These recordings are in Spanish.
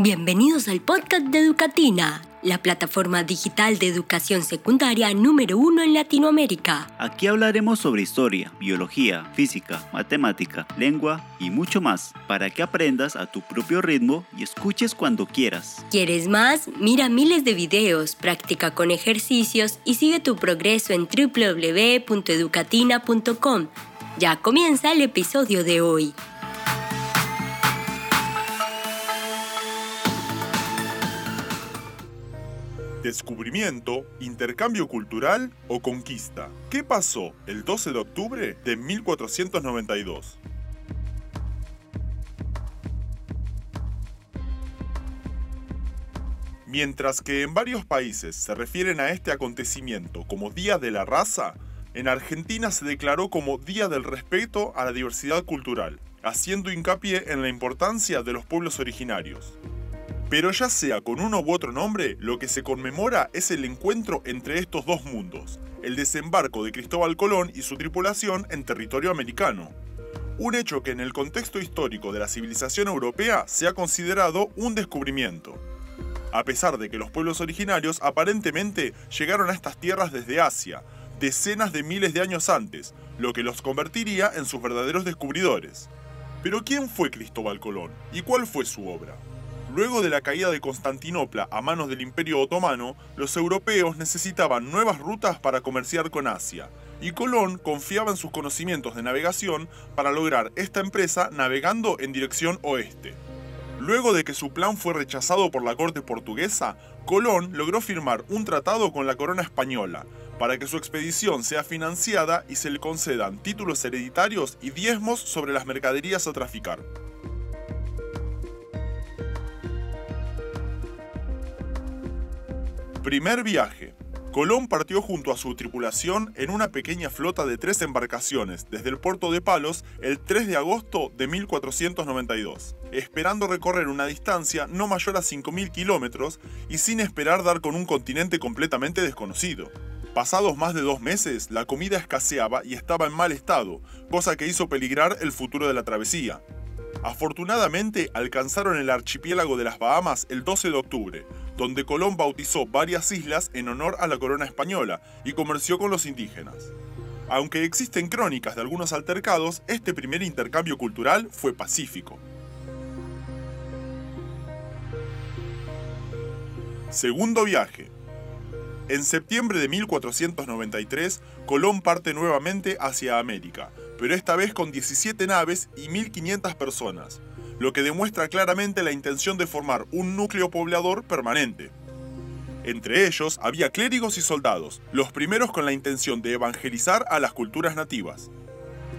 Bienvenidos al podcast de Educatina, la plataforma digital de educación secundaria número uno en Latinoamérica. Aquí hablaremos sobre historia, biología, física, matemática, lengua y mucho más, para que aprendas a tu propio ritmo y escuches cuando quieras. ¿Quieres más? Mira miles de videos, practica con ejercicios y sigue tu progreso en www.educatina.com. Ya comienza el episodio de hoy. Descubrimiento, intercambio cultural o conquista. ¿Qué pasó el 12 de octubre de 1492? Mientras que en varios países se refieren a este acontecimiento como Día de la Raza, en Argentina se declaró como Día del Respeto a la Diversidad Cultural, haciendo hincapié en la importancia de los pueblos originarios. Pero ya sea con uno u otro nombre, lo que se conmemora es el encuentro entre estos dos mundos, el desembarco de Cristóbal Colón y su tripulación en territorio americano. Un hecho que en el contexto histórico de la civilización europea se ha considerado un descubrimiento. A pesar de que los pueblos originarios aparentemente llegaron a estas tierras desde Asia, decenas de miles de años antes, lo que los convertiría en sus verdaderos descubridores. Pero ¿quién fue Cristóbal Colón y cuál fue su obra? Luego de la caída de Constantinopla a manos del Imperio Otomano, los europeos necesitaban nuevas rutas para comerciar con Asia, y Colón confiaba en sus conocimientos de navegación para lograr esta empresa navegando en dirección oeste. Luego de que su plan fue rechazado por la corte portuguesa, Colón logró firmar un tratado con la corona española, para que su expedición sea financiada y se le concedan títulos hereditarios y diezmos sobre las mercaderías a traficar. Primer viaje. Colón partió junto a su tripulación en una pequeña flota de tres embarcaciones desde el puerto de Palos el 3 de agosto de 1492, esperando recorrer una distancia no mayor a 5.000 kilómetros y sin esperar dar con un continente completamente desconocido. Pasados más de dos meses, la comida escaseaba y estaba en mal estado, cosa que hizo peligrar el futuro de la travesía. Afortunadamente alcanzaron el archipiélago de las Bahamas el 12 de octubre, donde Colón bautizó varias islas en honor a la corona española y comerció con los indígenas. Aunque existen crónicas de algunos altercados, este primer intercambio cultural fue pacífico. Segundo viaje. En septiembre de 1493, Colón parte nuevamente hacia América, pero esta vez con 17 naves y 1.500 personas, lo que demuestra claramente la intención de formar un núcleo poblador permanente. Entre ellos había clérigos y soldados, los primeros con la intención de evangelizar a las culturas nativas.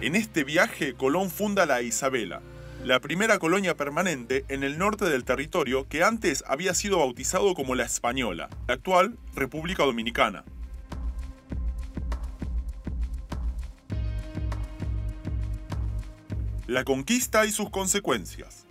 En este viaje Colón funda la Isabela, la primera colonia permanente en el norte del territorio que antes había sido bautizado como la Española, la actual República Dominicana. La conquista y sus consecuencias.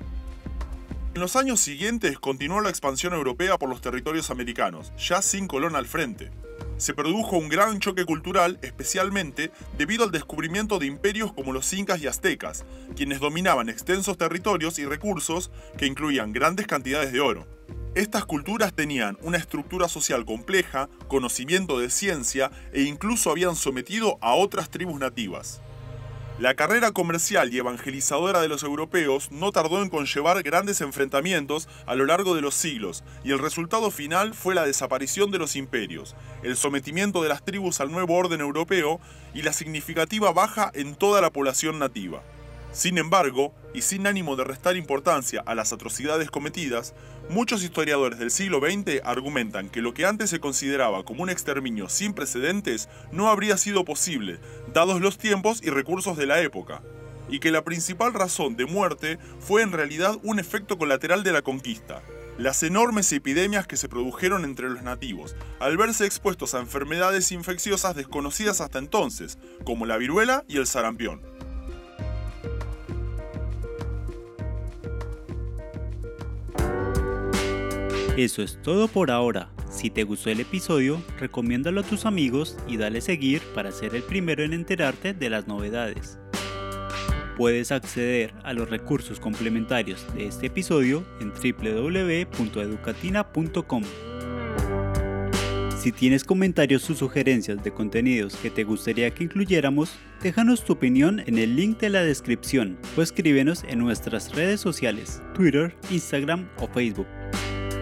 En los años siguientes continuó la expansión europea por los territorios americanos, ya sin Colón al frente. Se produjo un gran choque cultural, especialmente debido al descubrimiento de imperios como los incas y aztecas, quienes dominaban extensos territorios y recursos que incluían grandes cantidades de oro. Estas culturas tenían una estructura social compleja, conocimiento de ciencia e incluso habían sometido a otras tribus nativas. La carrera comercial y evangelizadora de los europeos no tardó en conllevar grandes enfrentamientos a lo largo de los siglos, y el resultado final fue la desaparición de los imperios, el sometimiento de las tribus al nuevo orden europeo y la significativa baja en toda la población nativa. Sin embargo, y sin ánimo de restar importancia a las atrocidades cometidas, muchos historiadores del siglo XX argumentan que lo que antes se consideraba como un exterminio sin precedentes no habría sido posible, dados los tiempos y recursos de la época, y que la principal razón de muerte fue en realidad un efecto colateral de la conquista, las enormes epidemias que se produjeron entre los nativos, al verse expuestos a enfermedades infecciosas desconocidas hasta entonces, como la viruela y el sarampión. Eso es todo por ahora. Si te gustó el episodio, recomiéndalo a tus amigos y dale seguir para ser el primero en enterarte de las novedades. Puedes acceder a los recursos complementarios de este episodio en www.educatina.com. Si tienes comentarios o sugerencias de contenidos que te gustaría que incluyéramos, déjanos tu opinión en el link de la descripción o escríbenos en nuestras redes sociales, Twitter, Instagram o Facebook.